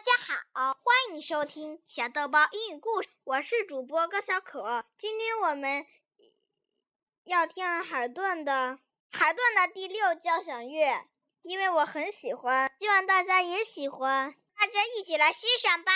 大家好，欢迎收听小豆包英语故事。我是主播高小可。今天我们要听海顿的海顿的第六交响乐，因为我很喜欢，希望大家也喜欢。大家一起来欣赏吧。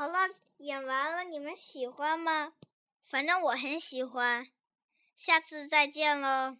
好了，演完了，你们喜欢吗？反正我很喜欢。下次再见喽。